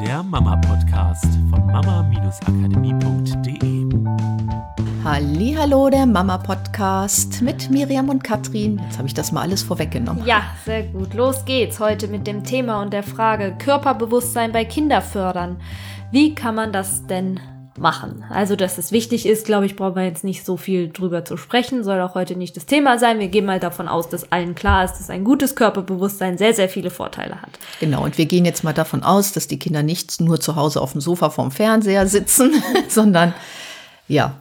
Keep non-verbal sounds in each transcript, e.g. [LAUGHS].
der Mama-Podcast von mama-akademie.de. Hallo, der Mama-Podcast mit Miriam und Katrin. Jetzt habe ich das mal alles vorweggenommen. Ja, sehr gut. Los geht's heute mit dem Thema und der Frage Körperbewusstsein bei Kinderfördern. Wie kann man das denn machen. Also, dass es wichtig ist, glaube ich, brauchen wir jetzt nicht so viel drüber zu sprechen, soll auch heute nicht das Thema sein. Wir gehen mal davon aus, dass allen klar ist, dass ein gutes Körperbewusstsein sehr, sehr viele Vorteile hat. Genau, und wir gehen jetzt mal davon aus, dass die Kinder nicht nur zu Hause auf dem Sofa vorm Fernseher sitzen, [LAUGHS] sondern ja,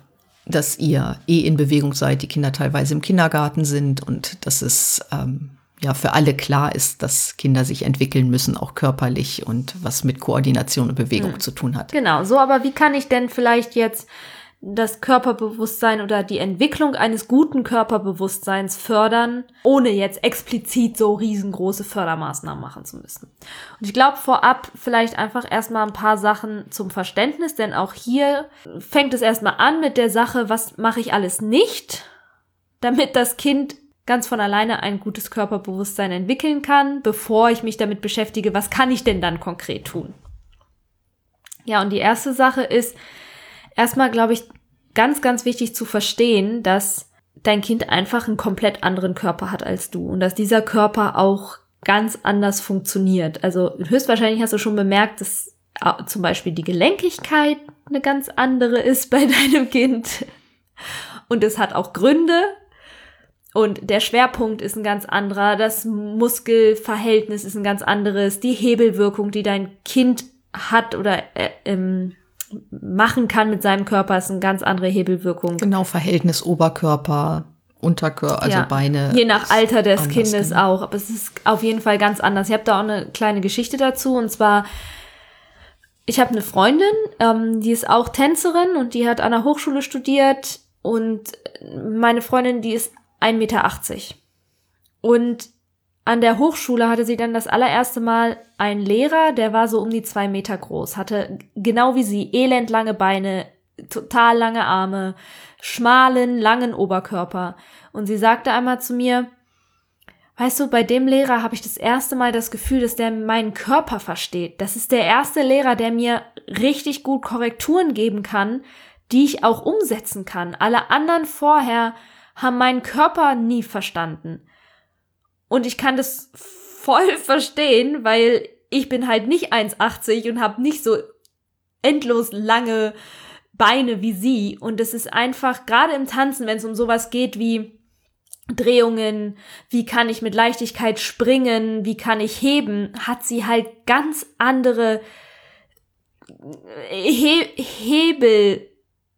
dass ihr eh in Bewegung seid, die Kinder teilweise im Kindergarten sind und dass es ähm, ja für alle klar ist, dass Kinder sich entwickeln müssen, auch körperlich und was mit Koordination und Bewegung hm. zu tun hat. Genau, so aber wie kann ich denn vielleicht jetzt das Körperbewusstsein oder die Entwicklung eines guten Körperbewusstseins fördern, ohne jetzt explizit so riesengroße Fördermaßnahmen machen zu müssen. Und ich glaube vorab vielleicht einfach erstmal ein paar Sachen zum Verständnis, denn auch hier fängt es erstmal an mit der Sache, was mache ich alles nicht, damit das Kind ganz von alleine ein gutes Körperbewusstsein entwickeln kann, bevor ich mich damit beschäftige, was kann ich denn dann konkret tun. Ja, und die erste Sache ist erstmal, glaube ich, ganz, ganz wichtig zu verstehen, dass dein Kind einfach einen komplett anderen Körper hat als du und dass dieser Körper auch ganz anders funktioniert. Also höchstwahrscheinlich hast du schon bemerkt, dass zum Beispiel die Gelenkigkeit eine ganz andere ist bei [LAUGHS] deinem Kind. Und es hat auch Gründe, und der Schwerpunkt ist ein ganz anderer, das Muskelverhältnis ist ein ganz anderes, die Hebelwirkung, die dein Kind hat oder äh, ähm, machen kann mit seinem Körper, ist eine ganz andere Hebelwirkung. Genau, Verhältnis Oberkörper, Unterkörper, also ja, Beine. Je nach Alter des Kindes genau. auch, aber es ist auf jeden Fall ganz anders. Ich habe da auch eine kleine Geschichte dazu und zwar ich habe eine Freundin, ähm, die ist auch Tänzerin und die hat an der Hochschule studiert und meine Freundin, die ist 1,80 Meter. Und an der Hochschule hatte sie dann das allererste Mal einen Lehrer, der war so um die zwei Meter groß, hatte genau wie sie elendlange Beine, total lange Arme, schmalen, langen Oberkörper. Und sie sagte einmal zu mir, weißt du, bei dem Lehrer habe ich das erste Mal das Gefühl, dass der meinen Körper versteht. Das ist der erste Lehrer, der mir richtig gut Korrekturen geben kann, die ich auch umsetzen kann. Alle anderen vorher haben meinen Körper nie verstanden. Und ich kann das voll [LAUGHS] verstehen, weil ich bin halt nicht 1,80 und habe nicht so endlos lange Beine wie sie. Und es ist einfach, gerade im Tanzen, wenn es um sowas geht wie Drehungen, wie kann ich mit Leichtigkeit springen, wie kann ich heben, hat sie halt ganz andere He Hebel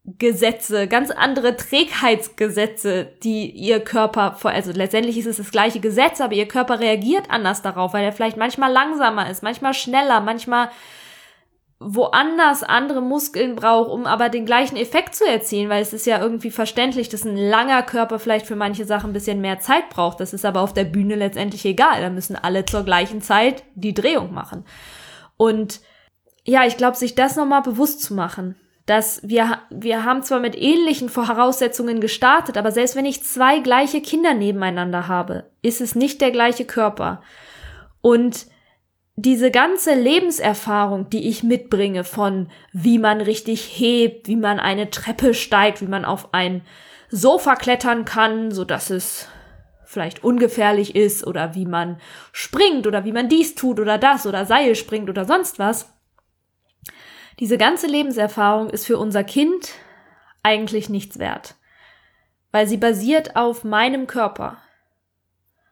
Gesetze, ganz andere Trägheitsgesetze, die ihr Körper vor, also letztendlich ist es das gleiche Gesetz, aber ihr Körper reagiert anders darauf, weil er vielleicht manchmal langsamer ist, manchmal schneller, manchmal woanders andere Muskeln braucht, um aber den gleichen Effekt zu erzielen, weil es ist ja irgendwie verständlich, dass ein langer Körper vielleicht für manche Sachen ein bisschen mehr Zeit braucht. Das ist aber auf der Bühne letztendlich egal. Da müssen alle zur gleichen Zeit die Drehung machen. Und ja, ich glaube, sich das nochmal bewusst zu machen dass wir, wir haben zwar mit ähnlichen Voraussetzungen gestartet, aber selbst wenn ich zwei gleiche Kinder nebeneinander habe, ist es nicht der gleiche Körper. Und diese ganze Lebenserfahrung, die ich mitbringe von wie man richtig hebt, wie man eine Treppe steigt, wie man auf ein Sofa klettern kann, so dass es vielleicht ungefährlich ist oder wie man springt oder wie man dies tut oder das oder Seil springt oder sonst was, diese ganze Lebenserfahrung ist für unser Kind eigentlich nichts wert, weil sie basiert auf meinem Körper.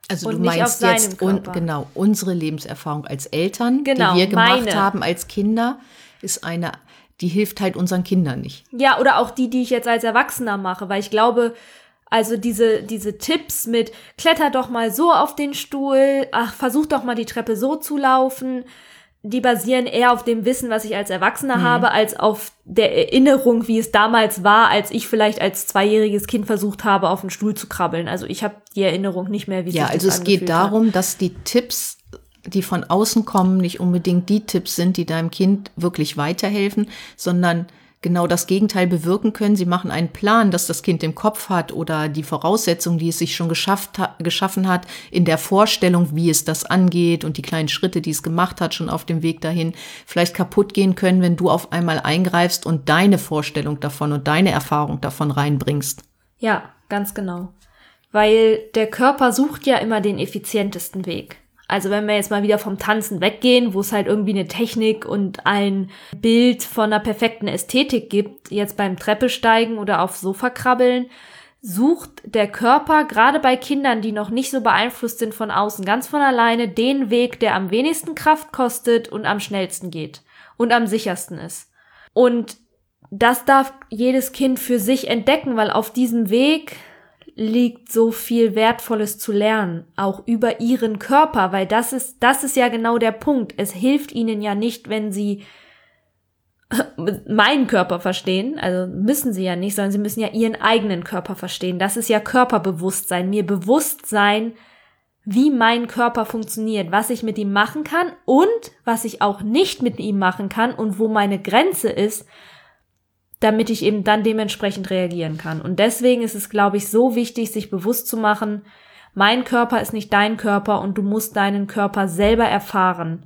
Also du meinst jetzt un, genau unsere Lebenserfahrung als Eltern, genau, die wir gemacht meine. haben als Kinder, ist eine, die hilft halt unseren Kindern nicht. Ja, oder auch die, die ich jetzt als Erwachsener mache, weil ich glaube, also diese, diese Tipps mit kletter doch mal so auf den Stuhl, ach, versuch doch mal die Treppe so zu laufen, die basieren eher auf dem Wissen, was ich als Erwachsener mhm. habe, als auf der Erinnerung, wie es damals war, als ich vielleicht als zweijähriges Kind versucht habe, auf den Stuhl zu krabbeln. Also ich habe die Erinnerung nicht mehr, wie ja, also es geht darum, hat. dass die Tipps, die von außen kommen, nicht unbedingt die Tipps sind, die deinem Kind wirklich weiterhelfen, sondern genau das Gegenteil bewirken können. Sie machen einen Plan, dass das Kind im Kopf hat oder die Voraussetzungen, die es sich schon geschafft ha geschaffen hat, in der Vorstellung, wie es das angeht und die kleinen Schritte, die es gemacht hat, schon auf dem Weg dahin, vielleicht kaputt gehen können, wenn du auf einmal eingreifst und deine Vorstellung davon und deine Erfahrung davon reinbringst. Ja, ganz genau. Weil der Körper sucht ja immer den effizientesten Weg. Also wenn wir jetzt mal wieder vom Tanzen weggehen, wo es halt irgendwie eine Technik und ein Bild von einer perfekten Ästhetik gibt, jetzt beim Treppesteigen oder auf Sofa krabbeln, sucht der Körper gerade bei Kindern, die noch nicht so beeinflusst sind von außen, ganz von alleine den Weg, der am wenigsten Kraft kostet und am schnellsten geht und am sichersten ist. Und das darf jedes Kind für sich entdecken, weil auf diesem Weg liegt so viel Wertvolles zu lernen, auch über ihren Körper, weil das ist, das ist ja genau der Punkt. Es hilft ihnen ja nicht, wenn sie [LAUGHS] meinen Körper verstehen, also müssen sie ja nicht, sondern sie müssen ja ihren eigenen Körper verstehen. Das ist ja Körperbewusstsein, mir bewusst sein, wie mein Körper funktioniert, was ich mit ihm machen kann und was ich auch nicht mit ihm machen kann und wo meine Grenze ist, damit ich eben dann dementsprechend reagieren kann. Und deswegen ist es, glaube ich, so wichtig, sich bewusst zu machen, mein Körper ist nicht dein Körper und du musst deinen Körper selber erfahren,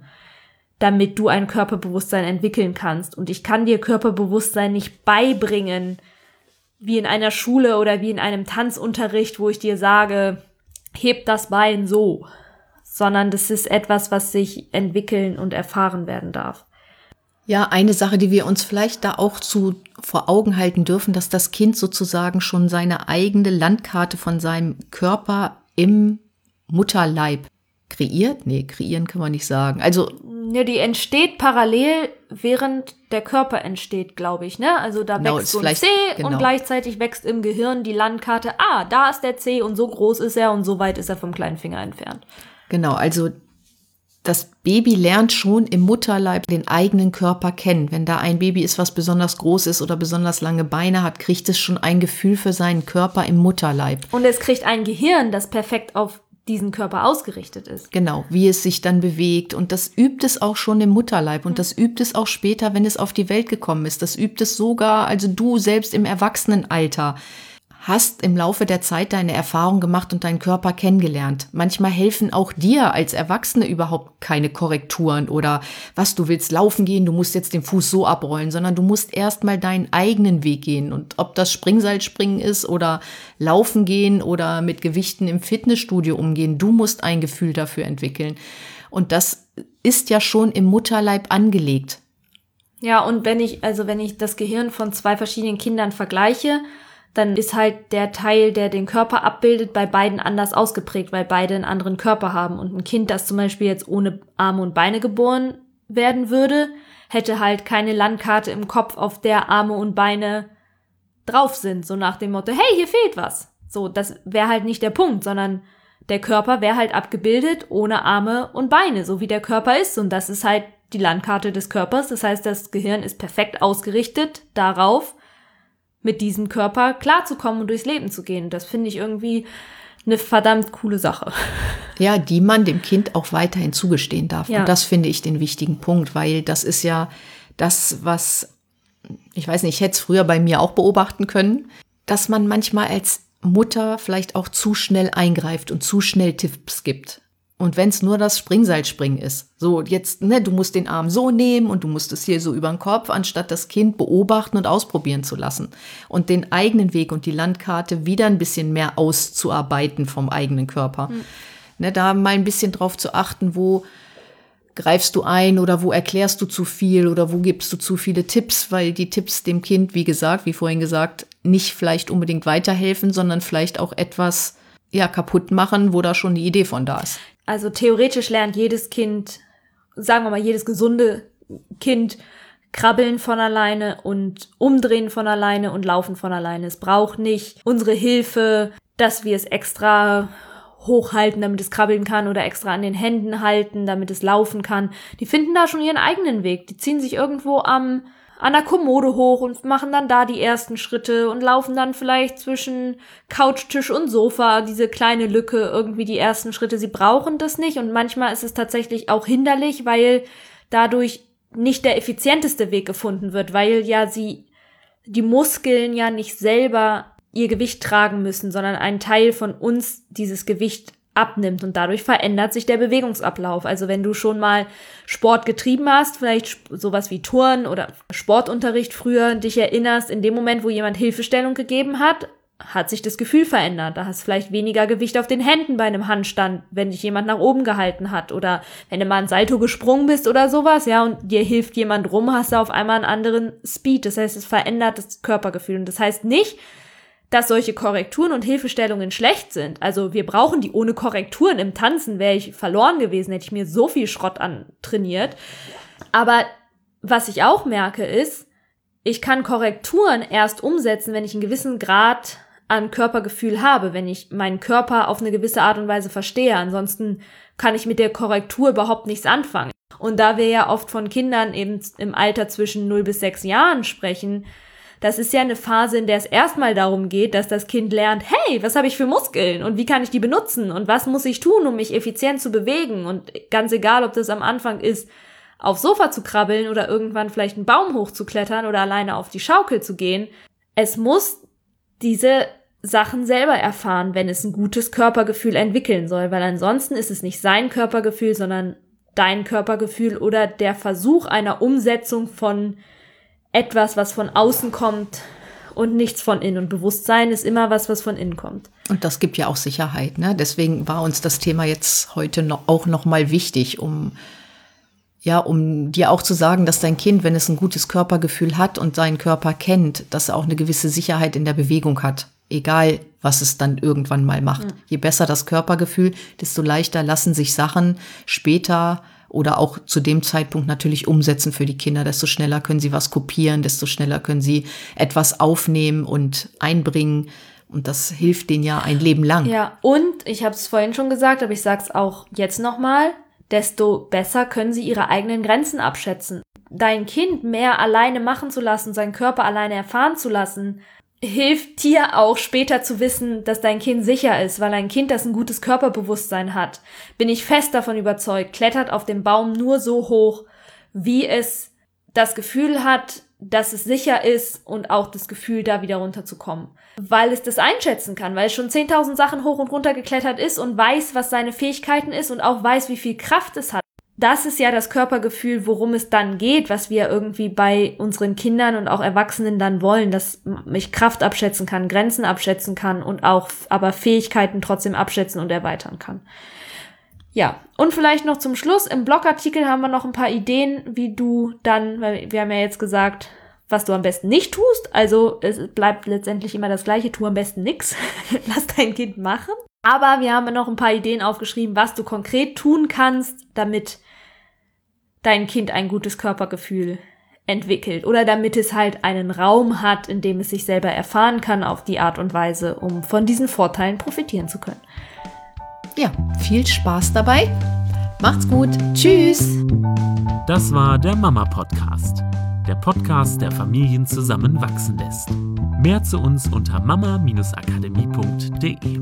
damit du ein Körperbewusstsein entwickeln kannst. Und ich kann dir Körperbewusstsein nicht beibringen, wie in einer Schule oder wie in einem Tanzunterricht, wo ich dir sage, heb das Bein so, sondern das ist etwas, was sich entwickeln und erfahren werden darf. Ja, eine Sache, die wir uns vielleicht da auch zu vor Augen halten dürfen, dass das Kind sozusagen schon seine eigene Landkarte von seinem Körper im Mutterleib kreiert. Nee, kreieren kann man nicht sagen. Also ja, die entsteht parallel, während der Körper entsteht, glaube ich. Ne? Also da Genau, wächst so ein C genau. und gleichzeitig wächst im Gehirn die Landkarte. Ah, da ist der C und so groß ist er und so weit ist er vom kleinen Finger entfernt. Genau, also das Baby lernt schon im Mutterleib den eigenen Körper kennen. Wenn da ein Baby ist, was besonders groß ist oder besonders lange Beine hat, kriegt es schon ein Gefühl für seinen Körper im Mutterleib. Und es kriegt ein Gehirn, das perfekt auf diesen Körper ausgerichtet ist. Genau, wie es sich dann bewegt. Und das übt es auch schon im Mutterleib. Und das übt es auch später, wenn es auf die Welt gekommen ist. Das übt es sogar, also du selbst im Erwachsenenalter hast im Laufe der Zeit deine Erfahrung gemacht und deinen Körper kennengelernt. Manchmal helfen auch dir als Erwachsene überhaupt keine Korrekturen oder was du willst laufen gehen, du musst jetzt den Fuß so abrollen, sondern du musst erstmal deinen eigenen Weg gehen. Und ob das Springseilspringen ist oder laufen gehen oder mit Gewichten im Fitnessstudio umgehen, du musst ein Gefühl dafür entwickeln. Und das ist ja schon im Mutterleib angelegt. Ja, und wenn ich, also wenn ich das Gehirn von zwei verschiedenen Kindern vergleiche, dann ist halt der Teil, der den Körper abbildet, bei beiden anders ausgeprägt, weil beide einen anderen Körper haben. Und ein Kind, das zum Beispiel jetzt ohne Arme und Beine geboren werden würde, hätte halt keine Landkarte im Kopf, auf der Arme und Beine drauf sind. So nach dem Motto, hey, hier fehlt was. So, das wäre halt nicht der Punkt, sondern der Körper wäre halt abgebildet ohne Arme und Beine, so wie der Körper ist. Und das ist halt die Landkarte des Körpers. Das heißt, das Gehirn ist perfekt ausgerichtet darauf, mit diesem Körper klarzukommen und durchs Leben zu gehen. Das finde ich irgendwie eine verdammt coole Sache. [LAUGHS] Ja, die man dem Kind auch weiterhin zugestehen darf. Ja. Und das finde ich den wichtigen Punkt, weil das ist ja das, was, ich weiß nicht, ich hätte es früher bei mir auch beobachten können, dass man manchmal als Mutter vielleicht auch zu schnell eingreift und zu schnell Tipps gibt. Und wenn es nur das Springseilspringen ist. So, jetzt, ne, du musst den Arm so nehmen und du musst es hier so über den Kopf, anstatt das Kind beobachten und ausprobieren zu lassen. Und den eigenen Weg und die Landkarte wieder ein bisschen mehr auszuarbeiten vom eigenen Körper. Ne, da mal ein bisschen drauf zu achten, wo greifst du ein oder wo erklärst du zu viel oder wo gibst du zu viele Tipps, weil die Tipps dem Kind, wie gesagt, wie vorhin gesagt, nicht vielleicht unbedingt weiterhelfen, sondern vielleicht auch etwas ja kaputt machen, wo da schon die Idee von da ist. Also theoretisch lernt jedes Kind, sagen wir mal, jedes gesunde Kind krabbeln von alleine und umdrehen von alleine und laufen von alleine. Es braucht nicht unsere Hilfe, dass wir es extra hochhalten, damit es krabbeln kann oder extra an den Händen halten, damit es laufen kann. Die finden da schon ihren eigenen Weg. Die ziehen sich irgendwo am an der Kommode hoch und machen dann da die ersten Schritte und laufen dann vielleicht zwischen Couchtisch und Sofa, diese kleine Lücke, irgendwie die ersten Schritte. Sie brauchen das nicht und manchmal ist es tatsächlich auch hinderlich, weil dadurch nicht der effizienteste Weg gefunden wird, weil ja sie die Muskeln ja nicht selber ihr Gewicht tragen müssen, sondern ein Teil von uns dieses Gewicht abnimmt und dadurch verändert sich der Bewegungsablauf. Also wenn du schon mal Sport getrieben hast, vielleicht sowas wie Touren oder Sportunterricht früher dich erinnerst, in dem Moment, wo jemand Hilfestellung gegeben hat, hat sich das Gefühl verändert. Da hast vielleicht weniger Gewicht auf den Händen bei einem Handstand, wenn dich jemand nach oben gehalten hat oder wenn du mal ein Salto gesprungen bist oder sowas, ja, und dir hilft jemand rum, hast du auf einmal einen anderen Speed. Das heißt, es verändert das Körpergefühl. Und das heißt nicht, dass solche Korrekturen und Hilfestellungen schlecht sind. Also wir brauchen die ohne Korrekturen. Im Tanzen wäre ich verloren gewesen, hätte ich mir so viel Schrott antrainiert. Aber was ich auch merke ist, ich kann Korrekturen erst umsetzen, wenn ich einen gewissen Grad an Körpergefühl habe, wenn ich meinen Körper auf eine gewisse Art und Weise verstehe. Ansonsten kann ich mit der Korrektur überhaupt nichts anfangen. Und da wir ja oft von Kindern eben im Alter zwischen 0 bis 6 Jahren sprechen, das ist ja eine Phase, in der es erstmal darum geht, dass das Kind lernt, hey, was habe ich für Muskeln und wie kann ich die benutzen und was muss ich tun, um mich effizient zu bewegen und ganz egal, ob das am Anfang ist, aufs Sofa zu krabbeln oder irgendwann vielleicht einen Baum hochzuklettern oder alleine auf die Schaukel zu gehen. Es muss diese Sachen selber erfahren, wenn es ein gutes Körpergefühl entwickeln soll, weil ansonsten ist es nicht sein Körpergefühl, sondern dein Körpergefühl oder der Versuch einer Umsetzung von etwas, was von außen kommt und nichts von innen. Und Bewusstsein ist immer was, was von innen kommt. Und das gibt ja auch Sicherheit. Ne? Deswegen war uns das Thema jetzt heute noch, auch noch mal wichtig, um ja, um dir auch zu sagen, dass dein Kind, wenn es ein gutes Körpergefühl hat und seinen Körper kennt, dass er auch eine gewisse Sicherheit in der Bewegung hat. Egal, was es dann irgendwann mal macht. Mhm. Je besser das Körpergefühl, desto leichter lassen sich Sachen später oder auch zu dem Zeitpunkt natürlich umsetzen für die Kinder. Desto schneller können sie was kopieren, desto schneller können sie etwas aufnehmen und einbringen. Und das hilft denen ja ein Leben lang. Ja, und ich habe es vorhin schon gesagt, aber ich sage es auch jetzt nochmal, desto besser können sie ihre eigenen Grenzen abschätzen. Dein Kind mehr alleine machen zu lassen, seinen Körper alleine erfahren zu lassen, hilft dir auch später zu wissen, dass dein Kind sicher ist, weil ein Kind, das ein gutes Körperbewusstsein hat, bin ich fest davon überzeugt, klettert auf dem Baum nur so hoch, wie es das Gefühl hat, dass es sicher ist und auch das Gefühl, da wieder runterzukommen. Weil es das einschätzen kann, weil es schon 10.000 Sachen hoch und runter geklettert ist und weiß, was seine Fähigkeiten ist und auch weiß, wie viel Kraft es hat das ist ja das Körpergefühl, worum es dann geht, was wir irgendwie bei unseren Kindern und auch Erwachsenen dann wollen, dass ich Kraft abschätzen kann, Grenzen abschätzen kann und auch aber Fähigkeiten trotzdem abschätzen und erweitern kann. Ja, und vielleicht noch zum Schluss, im Blogartikel haben wir noch ein paar Ideen, wie du dann, weil wir haben ja jetzt gesagt, was du am besten nicht tust. Also es bleibt letztendlich immer das gleiche, tu am besten nix. [LAUGHS] Lass dein Kind machen. Aber wir haben noch ein paar Ideen aufgeschrieben, was du konkret tun kannst, damit dein Kind ein gutes Körpergefühl entwickelt oder damit es halt einen Raum hat, in dem es sich selber erfahren kann auf die Art und Weise, um von diesen Vorteilen profitieren zu können. Ja, viel Spaß dabei. Macht's gut. Tschüss. Das war der Mama Podcast. Der Podcast, der Familien zusammenwachsen lässt. Mehr zu uns unter mama-akademie.de.